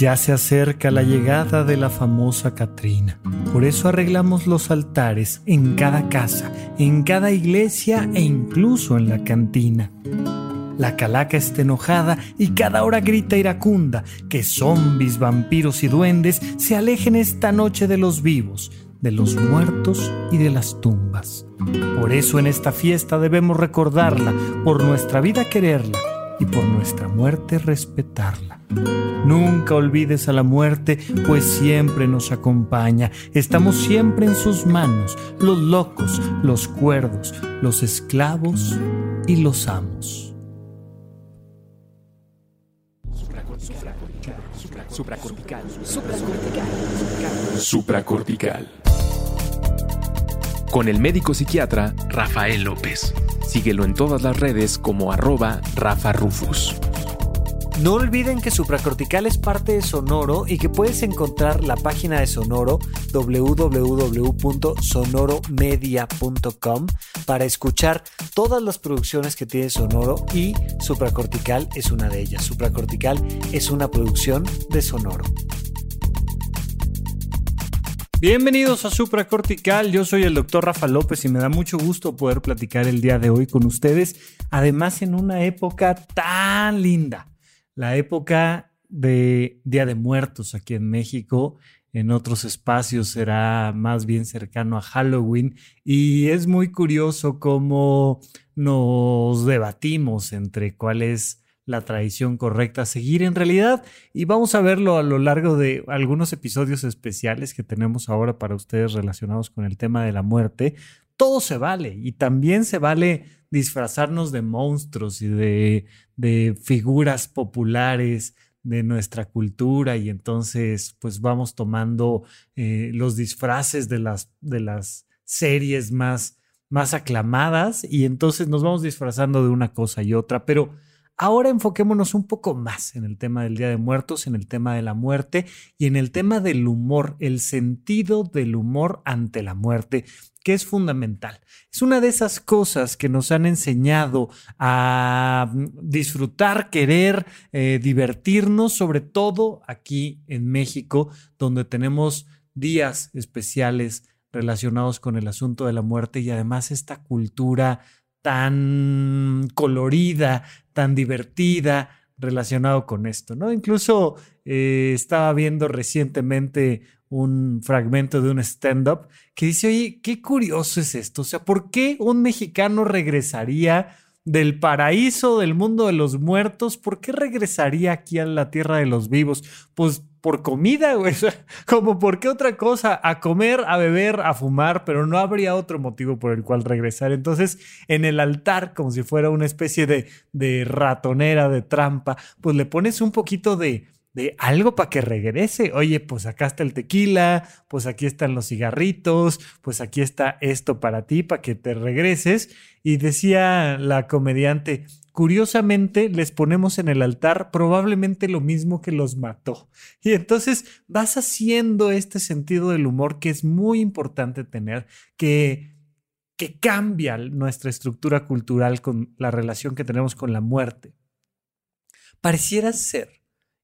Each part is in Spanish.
Ya se acerca la llegada de la famosa Catrina. Por eso arreglamos los altares en cada casa, en cada iglesia e incluso en la cantina. La calaca está enojada y cada hora grita iracunda que zombis, vampiros y duendes se alejen esta noche de los vivos, de los muertos y de las tumbas. Por eso en esta fiesta debemos recordarla, por nuestra vida quererla y por nuestra muerte respetarla. Nunca olvides a la muerte, pues siempre nos acompaña. Estamos siempre en sus manos, los locos, los cuerdos, los esclavos y los amos. Supracortical. Supracortical. Supracortical. Con el médico psiquiatra Rafael López. Síguelo en todas las redes como arroba Rafa Rufus. No olviden que Supracortical es parte de Sonoro y que puedes encontrar la página de Sonoro www.sonoromedia.com para escuchar todas las producciones que tiene Sonoro y Supracortical es una de ellas. Supracortical es una producción de Sonoro. Bienvenidos a Supracortical, yo soy el doctor Rafa López y me da mucho gusto poder platicar el día de hoy con ustedes, además en una época tan linda la época de Día de Muertos aquí en México. En otros espacios será más bien cercano a Halloween y es muy curioso cómo nos debatimos entre cuál es la tradición correcta a seguir en realidad. Y vamos a verlo a lo largo de algunos episodios especiales que tenemos ahora para ustedes relacionados con el tema de la muerte. Todo se vale y también se vale disfrazarnos de monstruos y de, figuras populares de nuestra cultura. Y entonces pues vamos tomando eh, los disfraces de las, de las series más, más aclamadas. Y entonces nos vamos disfrazando de una cosa y otra, pero Ahora enfoquémonos un poco más en el tema del Día de Muertos, en el tema de la muerte y en el tema del humor, el sentido del humor ante la muerte, que es fundamental. Es una de esas cosas que nos han enseñado a disfrutar, querer, eh, divertirnos, sobre todo aquí en México, donde tenemos días especiales relacionados con el asunto de la muerte y además esta cultura tan colorida, tan divertida relacionado con esto, ¿no? Incluso eh, estaba viendo recientemente un fragmento de un stand-up que dice, oye, qué curioso es esto, o sea, ¿por qué un mexicano regresaría del paraíso del mundo de los muertos? ¿Por qué regresaría aquí a la tierra de los vivos? Pues por comida, güey. como por qué otra cosa, a comer, a beber, a fumar, pero no habría otro motivo por el cual regresar. Entonces, en el altar, como si fuera una especie de, de ratonera, de trampa, pues le pones un poquito de, de algo para que regrese. Oye, pues acá está el tequila, pues aquí están los cigarritos, pues aquí está esto para ti, para que te regreses. Y decía la comediante, curiosamente les ponemos en el altar probablemente lo mismo que los mató. Y entonces vas haciendo este sentido del humor que es muy importante tener, que, que cambia nuestra estructura cultural con la relación que tenemos con la muerte. Pareciera ser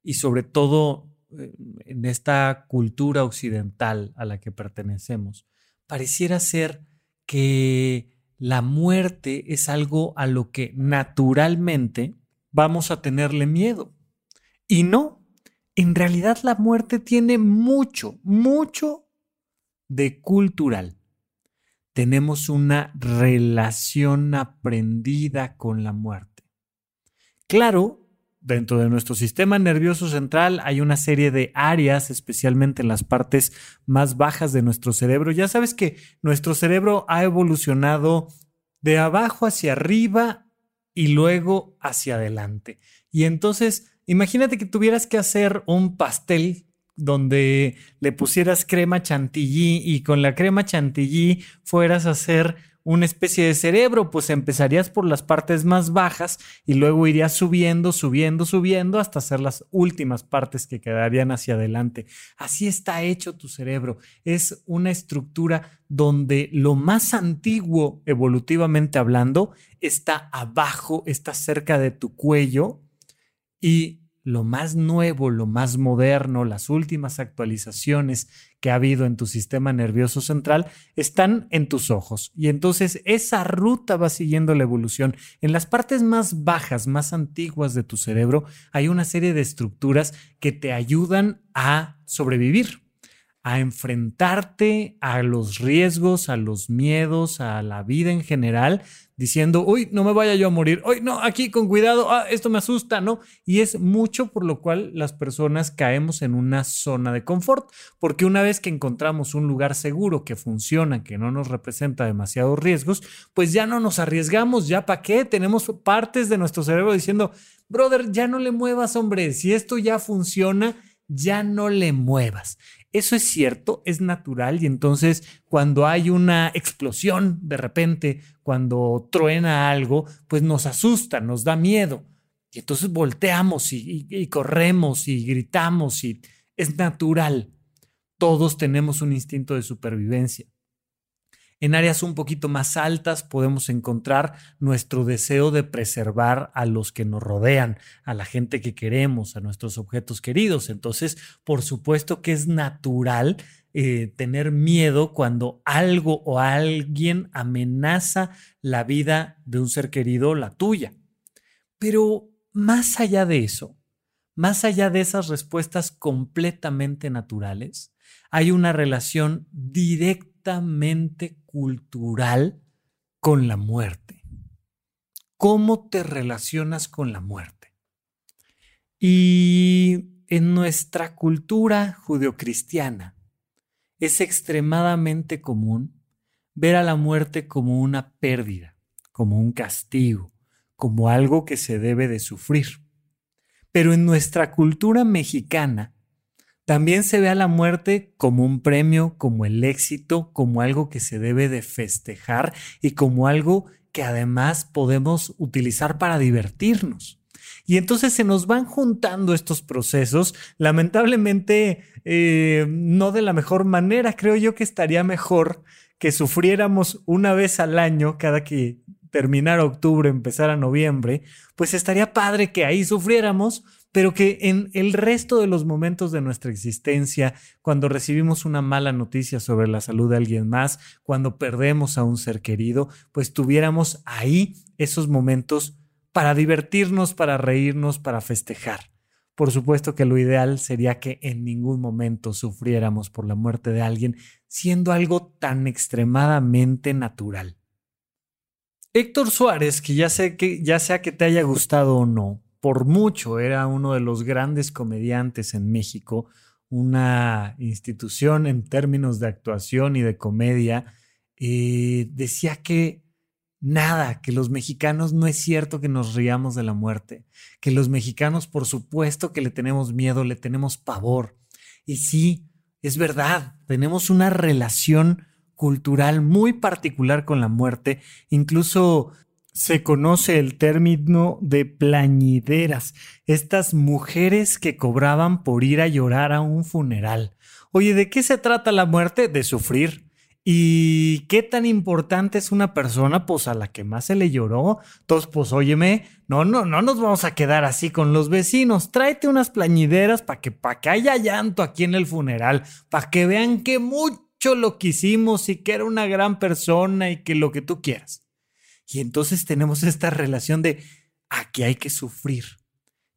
y sobre todo eh, en esta cultura occidental a la que pertenecemos, pareciera ser que la muerte es algo a lo que naturalmente vamos a tenerle miedo. Y no, en realidad la muerte tiene mucho, mucho de cultural. Tenemos una relación aprendida con la muerte. Claro, dentro de nuestro sistema nervioso central hay una serie de áreas, especialmente en las partes más bajas de nuestro cerebro. Ya sabes que nuestro cerebro ha evolucionado de abajo hacia arriba y luego hacia adelante. Y entonces, imagínate que tuvieras que hacer un pastel donde le pusieras crema chantilly y con la crema chantilly fueras a hacer una especie de cerebro, pues empezarías por las partes más bajas y luego irías subiendo, subiendo, subiendo hasta hacer las últimas partes que quedarían hacia adelante. Así está hecho tu cerebro. Es una estructura donde lo más antiguo, evolutivamente hablando, está abajo, está cerca de tu cuello y lo más nuevo, lo más moderno, las últimas actualizaciones que ha habido en tu sistema nervioso central están en tus ojos. Y entonces esa ruta va siguiendo la evolución. En las partes más bajas, más antiguas de tu cerebro, hay una serie de estructuras que te ayudan a sobrevivir a enfrentarte a los riesgos, a los miedos, a la vida en general, diciendo, uy, no me vaya yo a morir, uy, no, aquí con cuidado, ah, esto me asusta, ¿no? Y es mucho por lo cual las personas caemos en una zona de confort, porque una vez que encontramos un lugar seguro que funciona, que no nos representa demasiados riesgos, pues ya no nos arriesgamos, ya para qué, tenemos partes de nuestro cerebro diciendo, brother, ya no le muevas, hombre, si esto ya funciona, ya no le muevas. Eso es cierto, es natural y entonces cuando hay una explosión de repente, cuando truena algo, pues nos asusta, nos da miedo. Y entonces volteamos y, corremos y gritamos y es natural. Todos tenemos un instinto de supervivencia. En áreas un poquito más altas podemos encontrar nuestro deseo de preservar a los que nos rodean, a la gente que queremos, a nuestros objetos queridos. Entonces, por supuesto que es natural eh, tener miedo cuando algo o alguien amenaza la vida de un ser querido, la tuya. Pero más allá de eso, más allá de esas respuestas completamente naturales, hay una relación directa cultural con la muerte. ¿Cómo te relacionas con la muerte? Y en nuestra cultura judeocristiana es extremadamente común ver a la muerte como una pérdida, como un castigo, como algo que se debe de sufrir. Pero en nuestra cultura mexicana también se ve a la muerte como un premio, como el éxito, como algo que se debe de festejar y como algo que además podemos utilizar para divertirnos. Y entonces se nos van juntando estos procesos, lamentablemente eh, no de la mejor manera. Creo yo que estaría mejor que sufriéramos una vez al año cada que terminara octubre, empezara noviembre, pues estaría padre que ahí sufriéramos pero que en el resto de los momentos de nuestra existencia, cuando recibimos una mala noticia sobre la salud de alguien más, cuando perdemos a un ser querido, pues tuviéramos ahí esos momentos para divertirnos, para reírnos, para festejar. Por supuesto que lo ideal sería que en ningún momento sufriéramos por la muerte de alguien, siendo algo tan extremadamente natural. Héctor Suárez, que ya sé que ya sea que te haya gustado o no, por mucho era uno de los grandes comediantes en México, una institución en términos de actuación y de comedia, eh, decía que Nada, que los mexicanos no es cierto que nos riamos de la muerte, que los mexicanos por supuesto que le tenemos miedo, le tenemos pavor. Y sí, es verdad, tenemos una relación cultural muy particular con la muerte, incluso se conoce el término de plañideras, estas mujeres que cobraban por ir a llorar a un funeral. Oye, ¿de qué se trata la muerte? De sufrir. ¿Y qué tan importante es una persona, pues a la que más se le lloró? Entonces, pues óyeme, no, no, no nos vamos a quedar así con los vecinos. Tráete unas plañideras para que, pa que haya llanto aquí en el funeral, para que vean que mucho lo quisimos y que era una gran persona y que lo que tú quieras. Y entonces tenemos esta relación de aquí hay que sufrir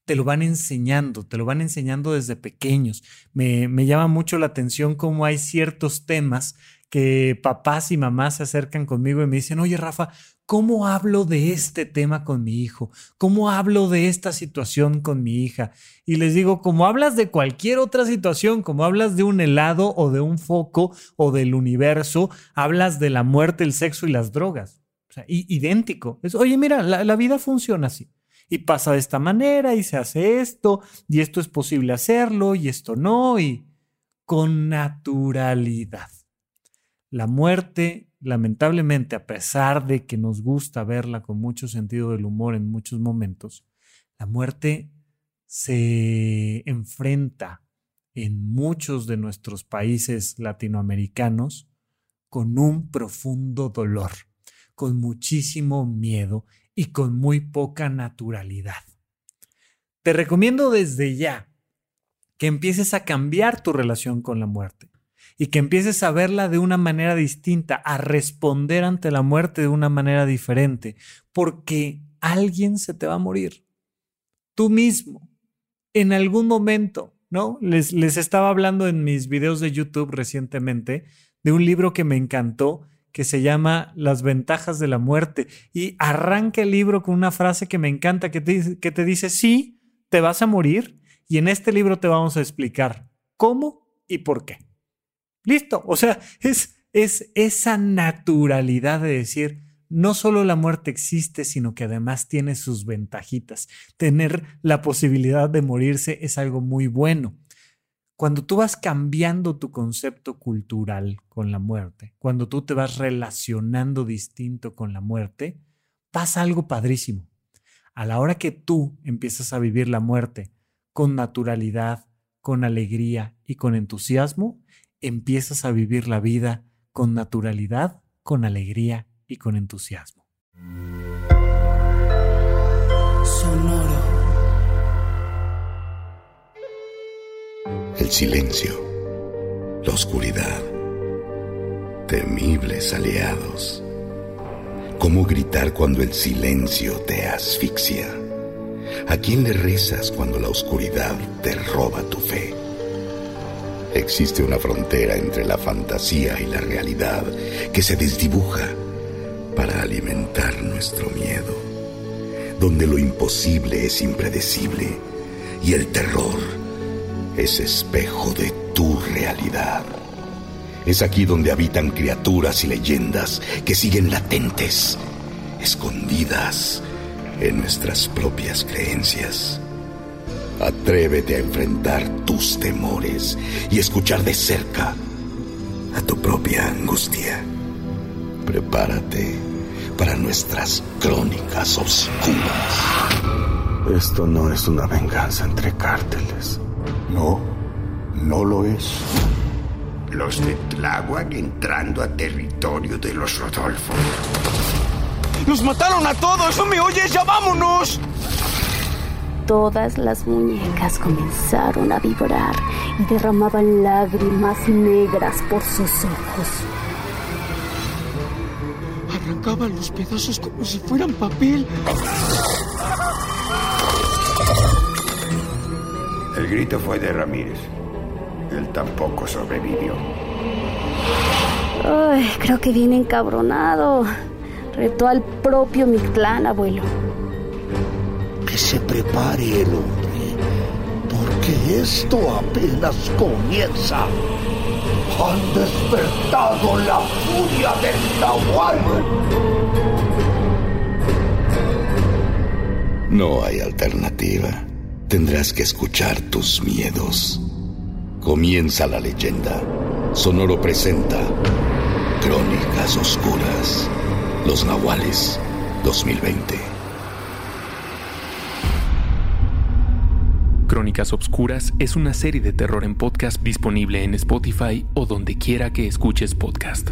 te lo van enseñando, te lo van enseñando desde pequeños. Me, me, llama mucho la atención cómo hay ciertos temas que papás y mamás se acercan conmigo y me dicen, oye Rafa, ¿cómo hablo de este tema con mi hijo? ¿Cómo hablo de esta situación con mi hija? Y les digo, como hablas de cualquier otra situación, como hablas de un helado o de un foco o del universo, hablas de la muerte, el sexo y las drogas. Sea, idéntico. Oye, mira, la, la vida funciona así y pasa de esta manera y se hace esto y esto es posible hacerlo y esto no y con naturalidad. La muerte, lamentablemente, a pesar de que nos gusta verla con mucho sentido del humor en muchos momentos, la muerte se enfrenta en muchos de nuestros países latinoamericanos con un profundo dolor, con muchísimo miedo y con muy poca naturalidad. Te recomiendo desde ya que empieces a cambiar tu relación con la muerte y que empieces a verla de una manera distinta, a responder ante la muerte de una manera diferente, porque alguien se te va a morir. Tú mismo, en algún momento, ¿no? Les, les estaba hablando en mis videos de YouTube recientemente de un libro que me encantó que se llama Las ventajas de la muerte y arranca el libro con una frase que me encanta que te, que te dice, sí, te vas a morir y en este libro te vamos a explicar cómo y por qué. Listo. O sea, es, es esa naturalidad de decir, no solo la muerte existe, sino que además tiene sus ventajitas. Tener la posibilidad de morirse es algo muy bueno. Cuando tú vas cambiando tu concepto cultural con la muerte, cuando tú te vas relacionando distinto con la muerte, pasa algo padrísimo. A la hora que tú empiezas a vivir la muerte con naturalidad, con alegría y con entusiasmo, empiezas a vivir la vida con naturalidad, con alegría y con entusiasmo. El silencio, la oscuridad, temibles aliados. ¿Cómo gritar cuando el silencio te asfixia? ¿A quién le rezas cuando la oscuridad te roba tu fe? Existe una frontera entre la fantasía y la realidad que se desdibuja para alimentar nuestro miedo, donde lo imposible es impredecible y el terror es espejo de tu realidad. Es aquí donde habitan criaturas y leyendas que siguen latentes, escondidas en nuestras propias creencias. Atrévete a enfrentar tus temores y escuchar de cerca a tu propia angustia. Prepárate para nuestras crónicas oscuras. Esto no es una venganza entre cárteles. No, no lo es. Los de Tláhuac entrando a territorio de los Rodolfo. ¡Nos mataron a todos! ¡No me oyes! ¡Ya vámonos! todas las muñecas comenzaron a vibrar y derramaban lágrimas negras por sus ojos. Arrancaban los pedazos como si fueran papel. Grito fue de Ramírez. Él tampoco sobrevivió. Ay, creo que viene encabronado. Retó al propio Mictlán, abuelo se prepare el hombre, porque esto apenas comienza. Han despertado la furia del Nahual. No hay alternativa. Tendrás que escuchar tus miedos. Comienza la leyenda. Sonoro presenta Crónicas Oscuras. Los Nahuales 2020. Crónicas Obscuras es una serie de terror en podcast disponible en Spotify o donde quiera que escuches podcast.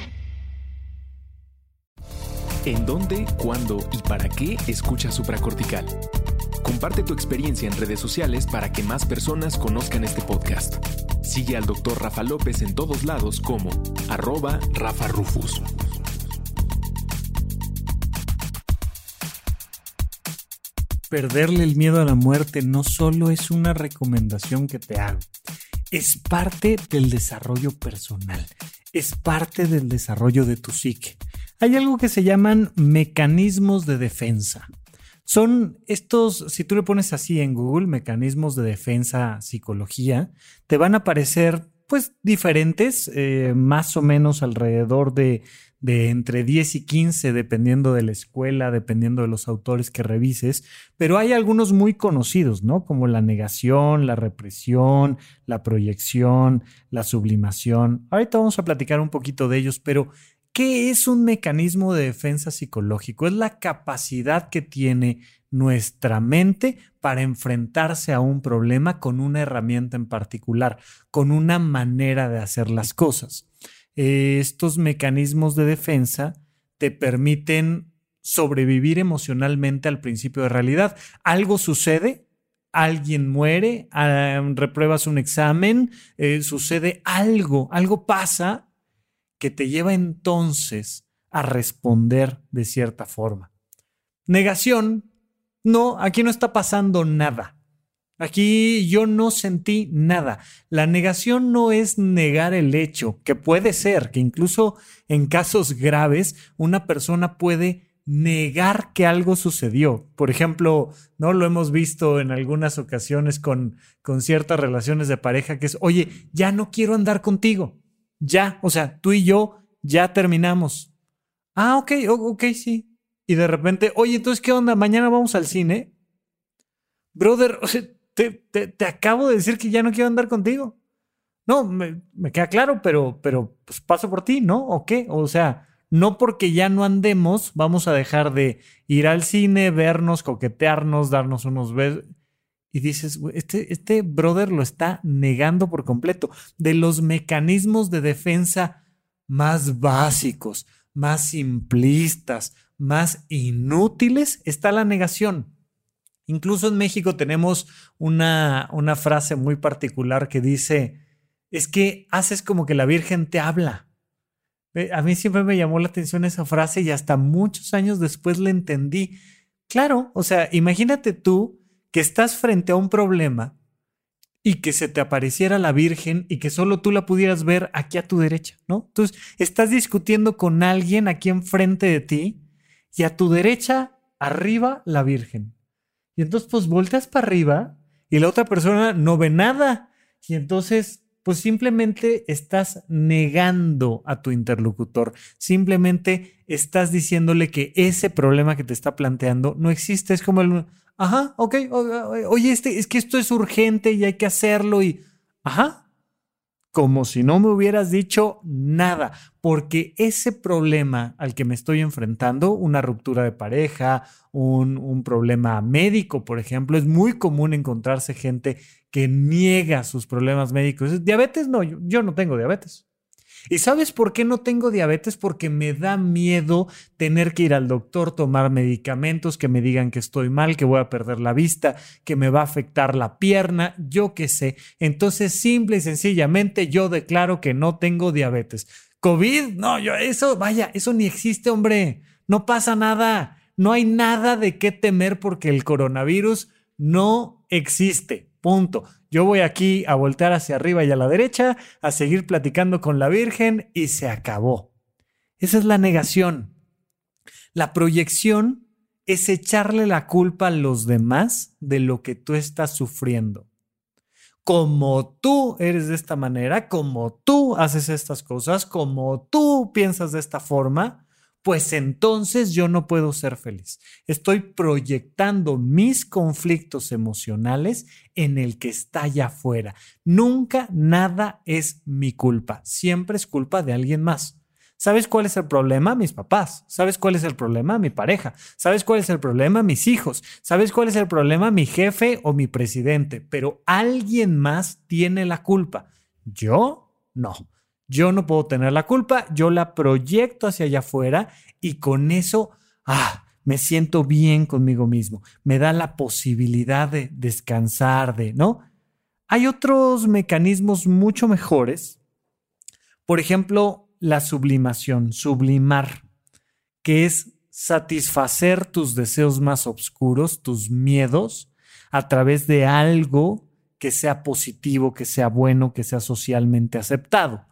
¿En dónde, cuándo y para qué escuchas supracortical? Comparte tu experiencia en redes sociales para que más personas conozcan este podcast. Sigue al Dr. Rafa López en todos lados como arroba Rafa Rufus. Perderle el miedo a la muerte no solo es una recomendación que te hago, es parte del desarrollo personal, es parte del desarrollo de tu psique. Hay algo que se llaman mecanismos de defensa. Son estos, si tú le pones así en Google, mecanismos de defensa psicología, te van a aparecer pues diferentes, eh, más o menos alrededor de, de entre 10 y 15, dependiendo de la escuela, dependiendo de los autores que revises, pero hay algunos muy conocidos, ¿no? Como la negación, la represión, la proyección, la sublimación. Ahorita vamos a platicar un poquito de ellos, pero ¿Qué es un mecanismo de defensa psicológico? Es la capacidad que tiene nuestra mente para enfrentarse a un problema con una herramienta en particular, con una manera de hacer las cosas. Estos mecanismos de defensa te permiten sobrevivir emocionalmente al principio de realidad. Algo sucede, alguien muere, ah, repruebas un examen, eh, sucede algo, algo pasa que te lleva entonces a responder de cierta forma. Negación, no, aquí no está pasando nada. Aquí yo no sentí nada. La negación no es negar el hecho, que puede ser que incluso en casos graves una persona puede negar que algo sucedió. Por ejemplo, no lo hemos visto en algunas ocasiones con, con ciertas relaciones de pareja que es, oye, ya no quiero andar contigo ya, o sea, tú y yo ya terminamos. Ah, ok, ok, sí. Y de repente, oye, entonces, ¿qué onda? Mañana vamos al cine. Brother, o sea, te, acabo de decir que ya no quiero andar contigo. No, me, queda claro, pero, pero pues paso por ti, ¿no? ¿O qué? O sea, no porque ya no andemos, vamos a dejar de ir al cine, vernos, coquetearnos, darnos unos besos y dices, este, este brother lo está negando por completo. De los mecanismos de defensa más básicos, más simplistas, más inútiles, está la negación. Incluso en México tenemos una, una frase muy particular que dice, es que haces como que la Virgen te habla. A mí siempre me llamó la atención esa frase y hasta muchos años después la entendí. Claro, o sea, imagínate tú que estás frente a un problema y que se te apareciera la Virgen y que solo tú la pudieras ver aquí a tu derecha, ¿no? Entonces, estás discutiendo con alguien aquí enfrente de ti y a tu derecha, arriba, la Virgen. Y entonces, pues volteas para arriba y la otra persona no ve nada. Y entonces, pues simplemente estás negando a tu interlocutor. Simplemente estás diciéndole que ese problema que te está planteando no existe. Es como el, Ajá, ok. Oye, este, es que esto es urgente y hay que hacerlo y... Ajá. Como si no me hubieras dicho nada, porque ese problema al que me estoy enfrentando, una ruptura de pareja, un, un problema médico, por ejemplo, es muy común encontrarse gente que niega sus problemas médicos. Diabetes, no, yo no tengo diabetes. ¿Y sabes por qué no tengo diabetes? Porque me da miedo tener que ir al doctor, tomar medicamentos que me digan que estoy mal, que voy a perder la vista, que me va a afectar la pierna, yo qué sé. Entonces, simple y sencillamente, yo declaro que no tengo diabetes. COVID, no, yo, eso, vaya, eso ni existe, hombre. No pasa nada. No hay nada de qué temer porque el coronavirus no existe. Punto. Yo voy aquí a voltear hacia arriba y a la derecha, a seguir platicando con la Virgen y se acabó. Esa es la negación. La proyección es echarle la culpa a los demás de lo que tú estás sufriendo. Como tú eres de esta manera, como tú haces estas cosas, como tú piensas de esta forma, pues entonces yo no puedo ser feliz. Estoy proyectando mis conflictos emocionales en el que está allá afuera. Nunca nada es mi culpa, siempre es culpa de alguien más. ¿Sabes cuál es el problema? Mis papás. ¿Sabes cuál es el problema? Mi pareja. ¿Sabes cuál es el problema? Mis hijos. ¿Sabes cuál es el problema? Mi jefe o mi presidente. Pero alguien más tiene la culpa. Yo no. Yo no puedo tener la culpa, yo la proyecto hacia allá afuera y con eso, ah, me siento bien conmigo mismo. Me da la posibilidad de descansar, de, ¿no? Hay otros mecanismos mucho mejores. Por ejemplo, la sublimación, sublimar, que es satisfacer tus deseos más oscuros, tus miedos, a través de algo que sea positivo, que sea bueno, que sea socialmente aceptado.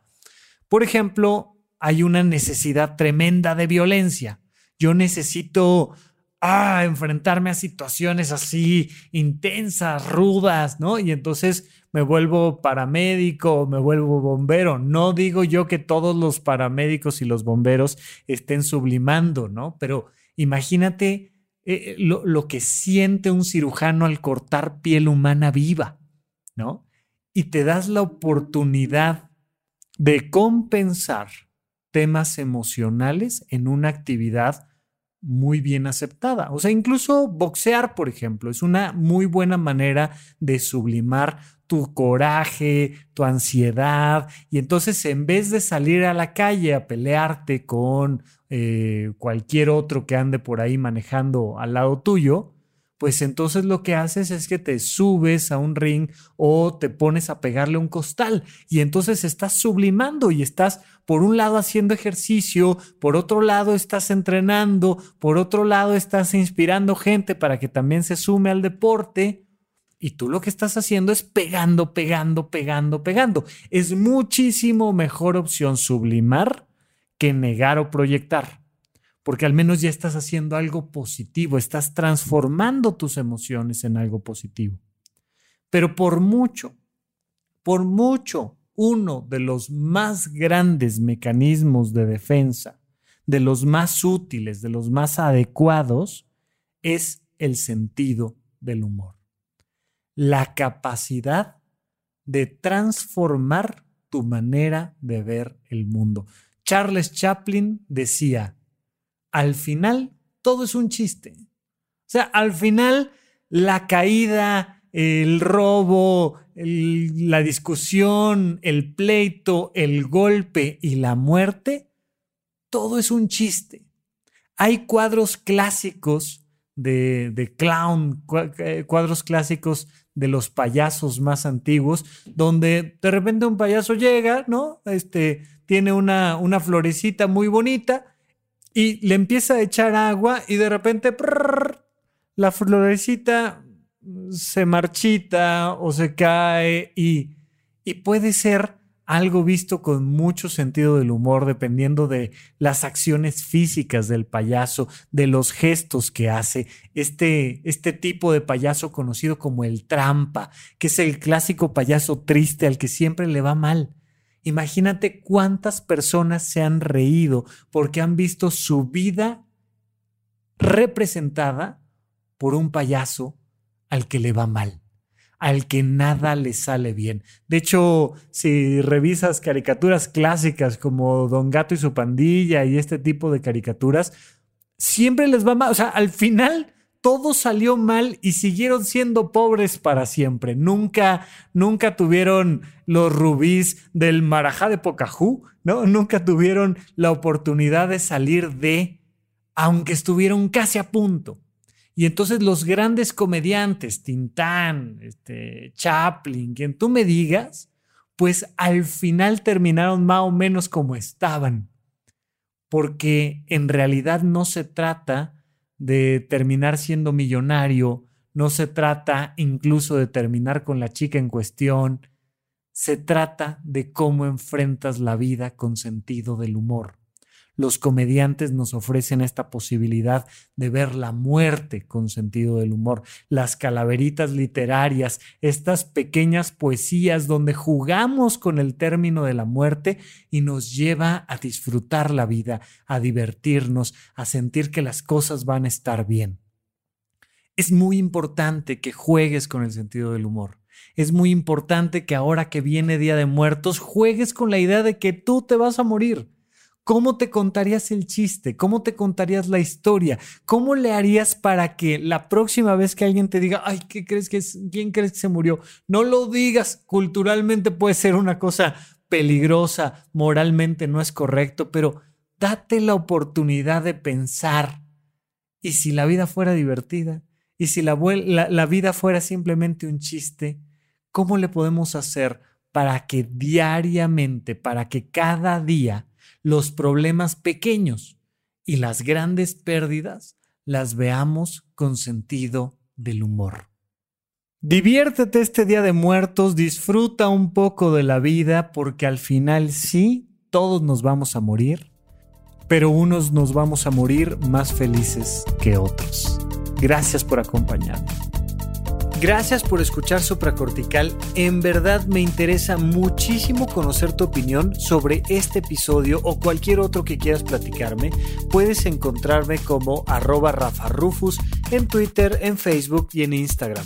Por ejemplo, hay una necesidad tremenda de violencia. Yo necesito ah, enfrentarme a situaciones así intensas, rudas, ¿no? Y entonces me vuelvo paramédico, me vuelvo bombero. No digo yo que todos los paramédicos y los bomberos estén sublimando, ¿no? Pero imagínate eh, lo, lo que siente un cirujano al cortar piel humana viva, ¿no? Y te das la oportunidad de compensar temas emocionales en una actividad muy bien aceptada. O sea, incluso boxear, por ejemplo, es una muy buena manera de sublimar tu coraje, tu ansiedad, y entonces en vez de salir a la calle a pelearte con eh, cualquier otro que ande por ahí manejando al lado tuyo, pues entonces lo que haces es que te subes a un ring o te pones a pegarle un costal y entonces estás sublimando y estás por un lado haciendo ejercicio, por otro lado estás entrenando, por otro lado estás inspirando gente para que también se sume al deporte y tú lo que estás haciendo es pegando, pegando, pegando, pegando. Es muchísimo mejor opción sublimar que negar o proyectar, porque al menos ya estás haciendo algo positivo, estás transformando tus emociones en algo positivo. Pero por mucho, por mucho, uno de los más grandes mecanismos de defensa, de los más útiles, de los más adecuados, es el sentido del humor la capacidad de transformar tu manera de ver el mundo. Charles Chaplin decía, al final todo es un chiste. O sea, al final la caída, el robo, la discusión, el pleito, el golpe y la muerte, todo es un chiste. Hay cuadros clásicos de, de clown, eh, cuadros clásicos de los payasos más antiguos, donde de repente un payaso llega, ¿no? Este, tiene una, una florecita muy bonita y le empieza a echar agua y de repente la florecita se marchita o se cae y, y puede ser algo visto con mucho sentido del humor, dependiendo de las acciones físicas del payaso, de los gestos que hace. Este, este tipo de payaso conocido como el trampa, que es el clásico payaso triste al que siempre le va mal. Imagínate cuántas personas se han reído porque han visto su vida representada por un payaso al que le va mal al que nada le sale bien. De hecho, si revisas caricaturas clásicas como Don Gato y su pandilla y este tipo de caricaturas, siempre les va mal. O sea, al final todo salió mal y siguieron siendo pobres para siempre. Nunca, nunca tuvieron los rubíes del Marajá de Pocahú, ¿no? Nunca tuvieron la oportunidad de salir de, aunque estuvieron casi a punto. Y entonces los grandes comediantes, Tintán, este, Chaplin, quien tú me digas, pues al final terminaron más o menos como estaban. Porque en realidad no se trata de terminar siendo millonario, no se trata incluso de terminar con la chica en cuestión, se trata de cómo enfrentas la vida con sentido del humor los comediantes nos ofrecen esta posibilidad de ver la muerte con sentido del humor, las calaveritas literarias, estas pequeñas poesías donde jugamos con el término de la muerte y nos lleva a disfrutar la vida, a divertirnos, a sentir que las cosas van a estar bien. Es muy importante que juegues con el sentido del humor. Es muy importante que ahora que viene Día de Muertos juegues con la idea de que tú te vas a morir ¿Cómo te contarías el chiste? ¿Cómo te contarías la historia? ¿Cómo le harías para que la próxima vez que alguien te diga, ay, ¿qué crees que es? ¿Quién crees que se murió? No lo digas. Culturalmente puede ser una cosa peligrosa, moralmente no es correcto, pero date la oportunidad de pensar. ¿Y si la vida fuera divertida? ¿Y si la, la, la vida fuera simplemente un chiste? ¿Cómo le podemos hacer para que diariamente, para que cada día los problemas pequeños y las grandes pérdidas las veamos con sentido del humor. Diviértete este Día de Muertos, disfruta un poco de la vida porque al final sí, todos nos vamos a morir, pero unos nos vamos a morir más felices que otros. Gracias por acompañarme. Gracias por escuchar Supracortical. En verdad me interesa muchísimo conocer tu opinión sobre este episodio o cualquier otro que quieras platicarme. Puedes encontrarme como arroba Rafa Rufus en Twitter, en Facebook y en Instagram.